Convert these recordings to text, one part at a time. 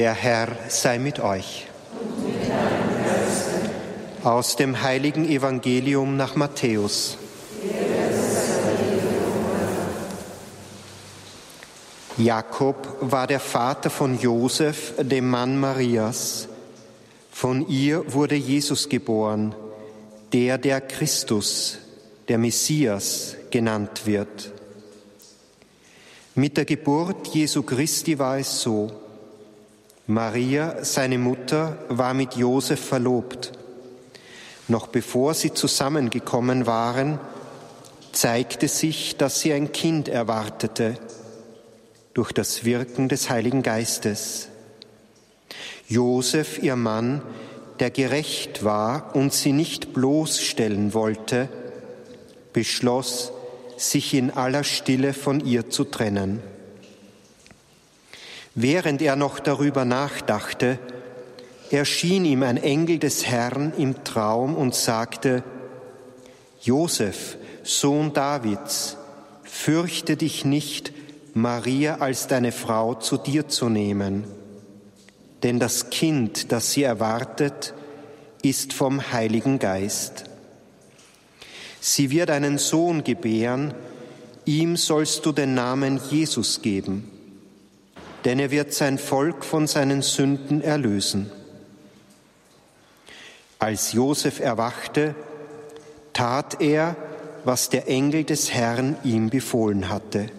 Der Herr sei mit euch. Aus dem heiligen Evangelium nach Matthäus. Jakob war der Vater von Josef, dem Mann Marias. Von ihr wurde Jesus geboren, der der Christus, der Messias genannt wird. Mit der Geburt Jesu Christi war es so. Maria, seine Mutter, war mit Josef verlobt. Noch bevor sie zusammengekommen waren, zeigte sich, dass sie ein Kind erwartete durch das Wirken des Heiligen Geistes. Josef, ihr Mann, der gerecht war und sie nicht bloßstellen wollte, beschloss, sich in aller Stille von ihr zu trennen. Während er noch darüber nachdachte, erschien ihm ein Engel des Herrn im Traum und sagte, Josef, Sohn Davids, fürchte dich nicht, Maria als deine Frau zu dir zu nehmen, denn das Kind, das sie erwartet, ist vom Heiligen Geist. Sie wird einen Sohn gebären, ihm sollst du den Namen Jesus geben, denn er wird sein Volk von seinen Sünden erlösen. Als Josef erwachte, tat er, was der Engel des Herrn ihm befohlen hatte.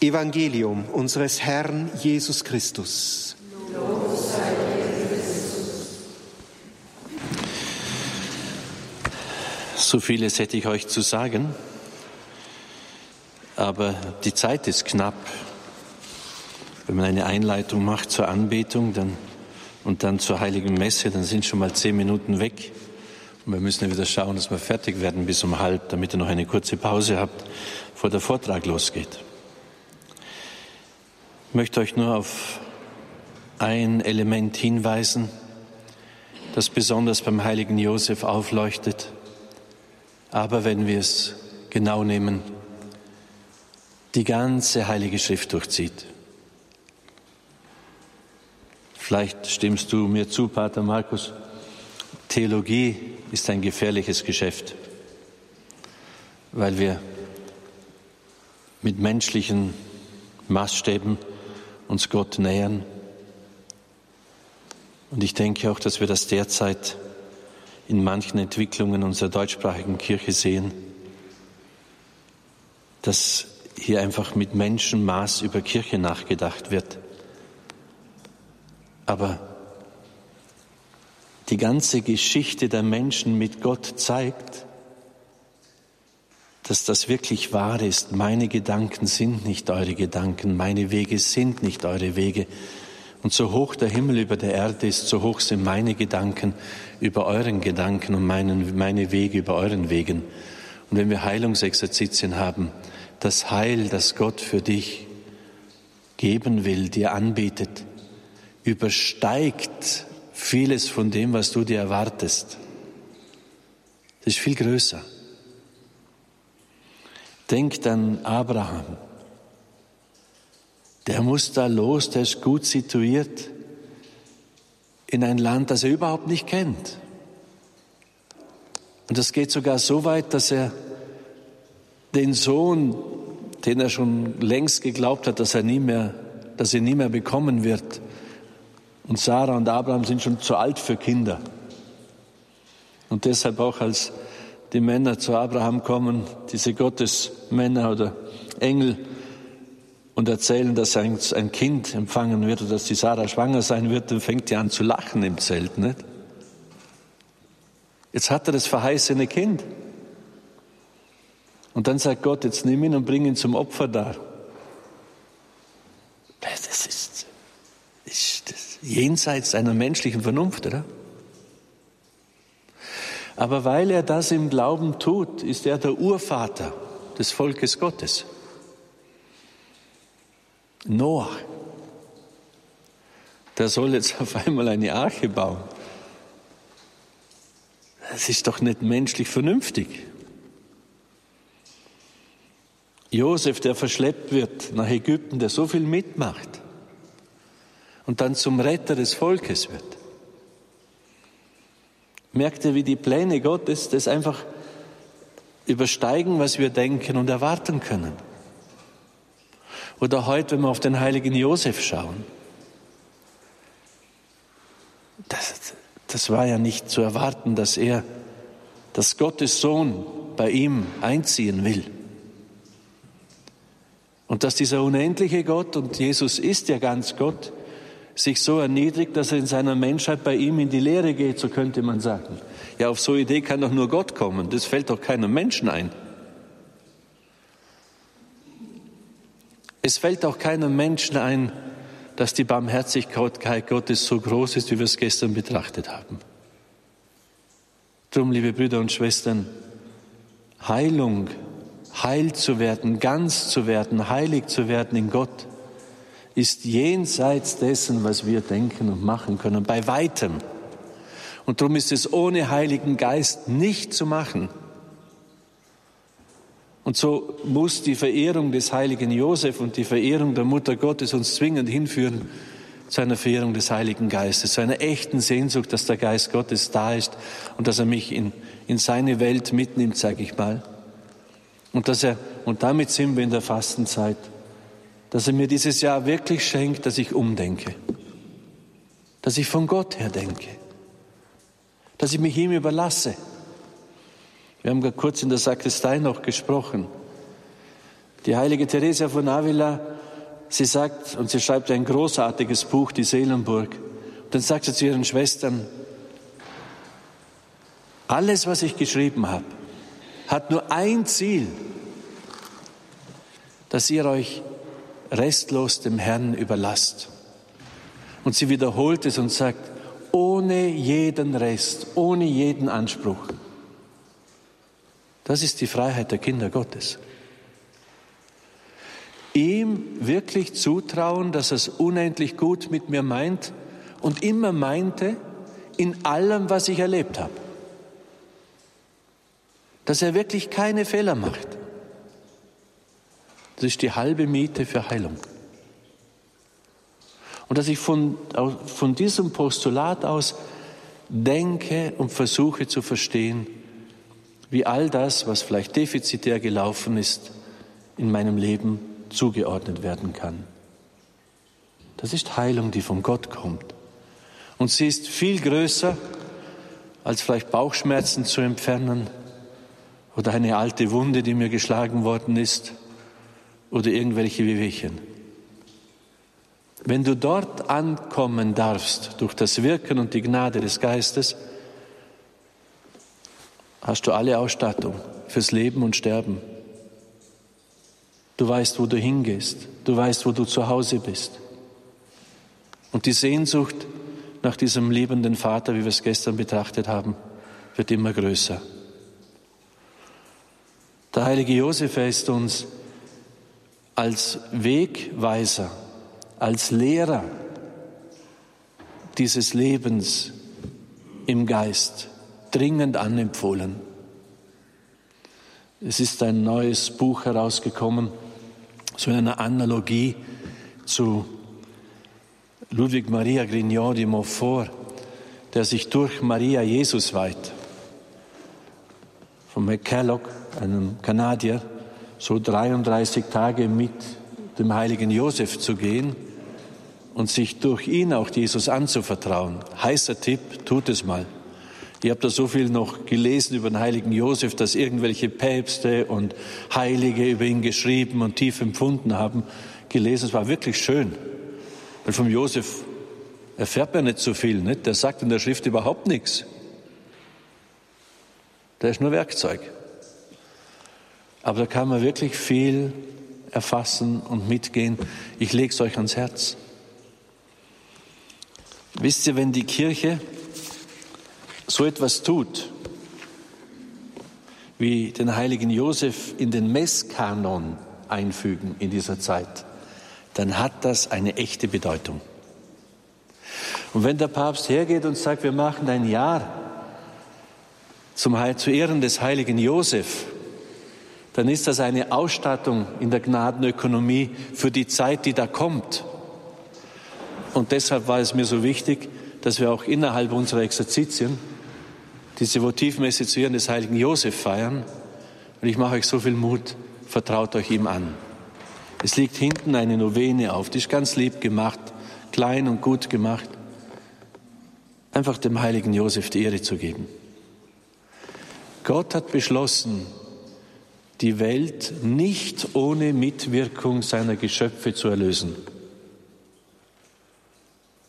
Evangelium unseres Herrn Jesus Christus. So vieles hätte ich euch zu sagen, aber die Zeit ist knapp. Wenn man eine Einleitung macht zur Anbetung dann, und dann zur heiligen Messe, dann sind schon mal zehn Minuten weg. Und wir müssen ja wieder schauen, dass wir fertig werden bis um halb, damit ihr noch eine kurze Pause habt, bevor der Vortrag losgeht. Ich möchte euch nur auf ein Element hinweisen, das besonders beim heiligen Josef aufleuchtet, aber wenn wir es genau nehmen, die ganze heilige Schrift durchzieht. Vielleicht stimmst du mir zu, Pater Markus. Theologie ist ein gefährliches Geschäft, weil wir mit menschlichen Maßstäben uns Gott nähern. Und ich denke auch, dass wir das derzeit in manchen Entwicklungen unserer deutschsprachigen Kirche sehen, dass hier einfach mit Menschenmaß über Kirche nachgedacht wird. Aber die ganze Geschichte der Menschen mit Gott zeigt, dass das wirklich wahr ist. Meine Gedanken sind nicht eure Gedanken, meine Wege sind nicht eure Wege. Und so hoch der Himmel über der Erde ist, so hoch sind meine Gedanken über euren Gedanken und meinen, meine Wege über euren Wegen. Und wenn wir Heilungsexerzitien haben, das Heil, das Gott für dich geben will, dir anbietet, übersteigt vieles von dem, was du dir erwartest. Das ist viel größer. Denkt an Abraham. Der muss da los, der ist gut situiert in ein Land, das er überhaupt nicht kennt. Und das geht sogar so weit, dass er den Sohn, den er schon längst geglaubt hat, dass er nie mehr, dass er nie mehr bekommen wird. Und Sarah und Abraham sind schon zu alt für Kinder. Und deshalb auch als die Männer zu Abraham kommen, diese Gottesmänner oder Engel, und erzählen, dass ein, Kind empfangen wird oder dass die Sarah schwanger sein wird, dann fängt die an zu lachen im Zelt, nicht? Jetzt hat er das verheißene Kind. Und dann sagt Gott, jetzt nimm ihn und bring ihn zum Opfer dar. Das ist, ist das jenseits einer menschlichen Vernunft, oder? Aber weil er das im Glauben tut, ist er der Urvater des Volkes Gottes. Noah, der soll jetzt auf einmal eine Arche bauen. Das ist doch nicht menschlich vernünftig. Josef, der verschleppt wird nach Ägypten, der so viel mitmacht und dann zum Retter des Volkes wird. Merkt ihr, wie die Pläne Gottes das einfach übersteigen, was wir denken und erwarten können? Oder heute, wenn wir auf den heiligen Josef schauen. Das, das war ja nicht zu erwarten, dass er, dass Gottes Sohn bei ihm einziehen will. Und dass dieser unendliche Gott, und Jesus ist ja ganz Gott, sich so erniedrigt, dass er in seiner Menschheit bei ihm in die Lehre geht, so könnte man sagen. Ja, auf so eine Idee kann doch nur Gott kommen. Das fällt doch keinem Menschen ein. Es fällt auch keinem Menschen ein, dass die Barmherzigkeit Gottes so groß ist, wie wir es gestern betrachtet haben. Drum, liebe Brüder und Schwestern, Heilung, heil zu werden, ganz zu werden, heilig zu werden in Gott, ist jenseits dessen, was wir denken und machen können, bei weitem. Und darum ist es ohne Heiligen Geist nicht zu machen. Und so muss die Verehrung des heiligen Josef und die Verehrung der Mutter Gottes uns zwingend hinführen zu einer Verehrung des Heiligen Geistes, zu einer echten Sehnsucht, dass der Geist Gottes da ist und dass er mich in, in seine Welt mitnimmt, sage ich mal. Und dass er, und damit sind wir in der Fastenzeit, dass er mir dieses Jahr wirklich schenkt, dass ich umdenke, dass ich von Gott her denke, dass ich mich ihm überlasse. Wir haben gerade kurz in der Sakristei noch gesprochen. Die heilige Theresia von Avila, sie sagt, und sie schreibt ein großartiges Buch, die Seelenburg, und dann sagt sie zu ihren Schwestern, alles, was ich geschrieben habe, hat nur ein Ziel, dass ihr euch restlos dem Herrn überlasst. Und sie wiederholt es und sagt, ohne jeden Rest, ohne jeden Anspruch. Das ist die Freiheit der Kinder Gottes. Ihm wirklich zutrauen, dass er es unendlich gut mit mir meint und immer meinte, in allem, was ich erlebt habe. Dass er wirklich keine Fehler macht. Das ist die halbe Miete für Heilung. Und dass ich von, von diesem Postulat aus denke und versuche zu verstehen, wie all das, was vielleicht defizitär gelaufen ist, in meinem Leben zugeordnet werden kann. Das ist Heilung, die von Gott kommt. Und sie ist viel größer, als vielleicht Bauchschmerzen zu entfernen oder eine alte Wunde, die mir geschlagen worden ist oder irgendwelche Wehwehchen. Wenn du dort ankommen darfst durch das Wirken und die Gnade des Geistes, hast du alle Ausstattung fürs Leben und Sterben. Du weißt, wo du hingehst. Du weißt, wo du zu Hause bist. Und die Sehnsucht nach diesem liebenden Vater, wie wir es gestern betrachtet haben, wird immer größer. Heilige Josef ist uns als Wegweiser, als Lehrer dieses Lebens im Geist dringend anempfohlen. Es ist ein neues Buch herausgekommen, so in einer Analogie zu Ludwig Maria Grignon de Montfort, der sich durch Maria Jesus weiht. Von McCulloch, einem Kanadier, so 33 Tage mit dem heiligen Josef zu gehen und sich durch ihn auch Jesus anzuvertrauen. Heißer Tipp, tut es mal. Ich habe da so viel noch gelesen über den heiligen Josef, dass irgendwelche Päpste und Heilige über ihn geschrieben und tief empfunden haben. Gelesen, es war wirklich schön. Weil vom Josef erfährt man nicht so viel. Nicht? Der sagt in der Schrift überhaupt nichts. Der ist nur Werkzeug. Aber da kann man wirklich viel erfassen und mitgehen. Ich lege es euch ans Herz. Wisst ihr, wenn die Kirche so etwas tut, wie den heiligen Josef in den Messkanon einfügen in dieser Zeit, dann hat das eine echte Bedeutung. Und wenn der Papst hergeht und sagt, wir machen ein Jahr zum, zu Ehren des heiligen Josef, dann ist das eine Ausstattung in der Gnadenökonomie für die Zeit, die da kommt. Und deshalb war es mir so wichtig, dass wir auch innerhalb unserer Exerzitien diese Votivmesse zu Ehren des heiligen Josef feiern. Und ich mache euch so viel Mut, vertraut euch ihm an. Es liegt hinten eine Novene auf, die ist ganz lieb gemacht, klein und gut gemacht. Einfach dem heiligen Josef die Ehre zu geben. Gott hat beschlossen, die Welt nicht ohne Mitwirkung seiner Geschöpfe zu erlösen.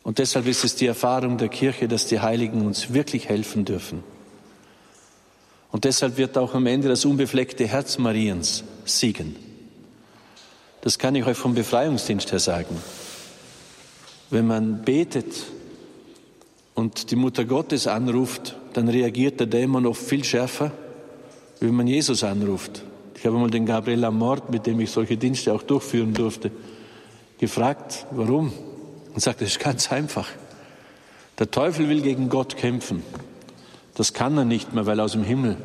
Und deshalb ist es die Erfahrung der Kirche, dass die Heiligen uns wirklich helfen dürfen. Und deshalb wird auch am Ende das unbefleckte Herz Mariens siegen. Das kann ich euch vom Befreiungsdienst her sagen. Wenn man betet und die Mutter Gottes anruft, dann reagiert der Dämon oft viel schärfer, wie wenn man Jesus anruft. Ich habe mal den Gabriel Amort, mit dem ich solche Dienste auch durchführen durfte, gefragt, warum? Und sagte, es ist ganz einfach. Der Teufel will gegen Gott kämpfen. Das kann er nicht mehr, weil er aus dem Himmel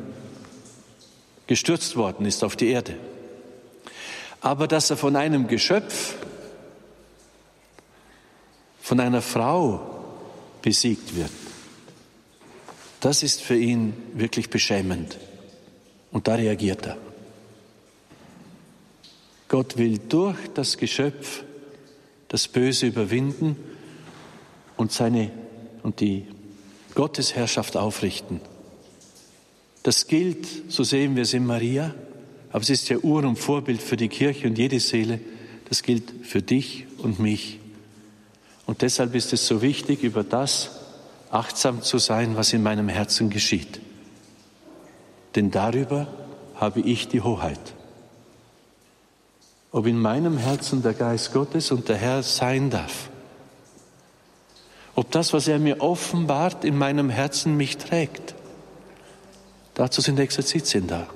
gestürzt worden ist auf die Erde. Aber dass er von einem Geschöpf, von einer Frau besiegt wird, das ist für ihn wirklich beschämend. Und da reagiert er. Gott will durch das Geschöpf das Böse überwinden und seine und die Gottesherrschaft aufrichten. Das gilt, so sehen wir es in Maria, aber es ist ja Ur- und Vorbild für die Kirche und jede Seele. Das gilt für dich und mich. Und deshalb ist es so wichtig, über das achtsam zu sein, was in meinem Herzen geschieht. Denn darüber habe ich die Hoheit ob in meinem Herzen der Geist Gottes und der Herr sein darf. Ob das, was er mir offenbart, in meinem Herzen mich trägt. Dazu sind Exerzitien da.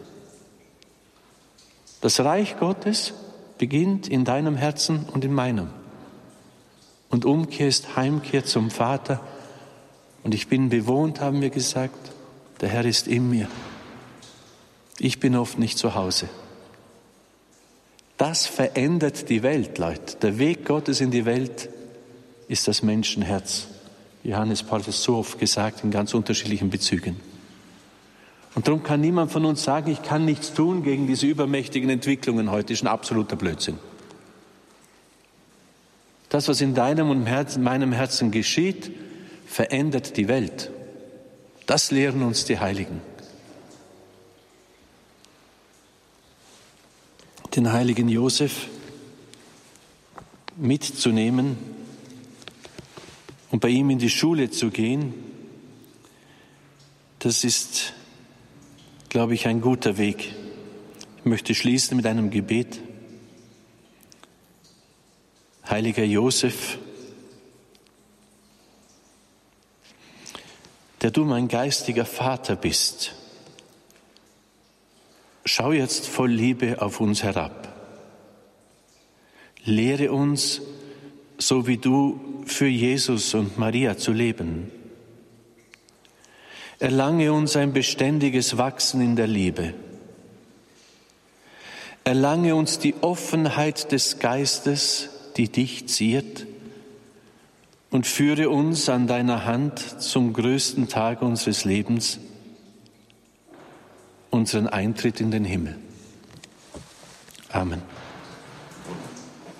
Das Reich Gottes beginnt in deinem Herzen und in meinem. Und Umkehr ist Heimkehr zum Vater. Und ich bin bewohnt, haben wir gesagt. Der Herr ist in mir. Ich bin oft nicht zu Hause. Das verändert die Welt, Leute. Der Weg Gottes in die Welt ist das Menschenherz. Johannes Paul hat es so oft gesagt in ganz unterschiedlichen Bezügen. Und darum kann niemand von uns sagen, ich kann nichts tun gegen diese übermächtigen Entwicklungen heute. Das ist ein absoluter Blödsinn. Das, was in deinem und meinem Herzen geschieht, verändert die Welt. Das lehren uns die Heiligen. Den heiligen Josef mitzunehmen und bei ihm in die Schule zu gehen, das ist, glaube ich, ein guter Weg. Ich möchte schließen mit einem Gebet. Heiliger Josef, der du mein geistiger Vater bist, Schau jetzt voll Liebe auf uns herab. Lehre uns, so wie du für Jesus und Maria zu leben. Erlange uns ein beständiges Wachsen in der Liebe. Erlange uns die Offenheit des Geistes, die dich ziert, und führe uns an deiner Hand zum größten Tag unseres Lebens, unseren Eintritt in den Himmel. Amen.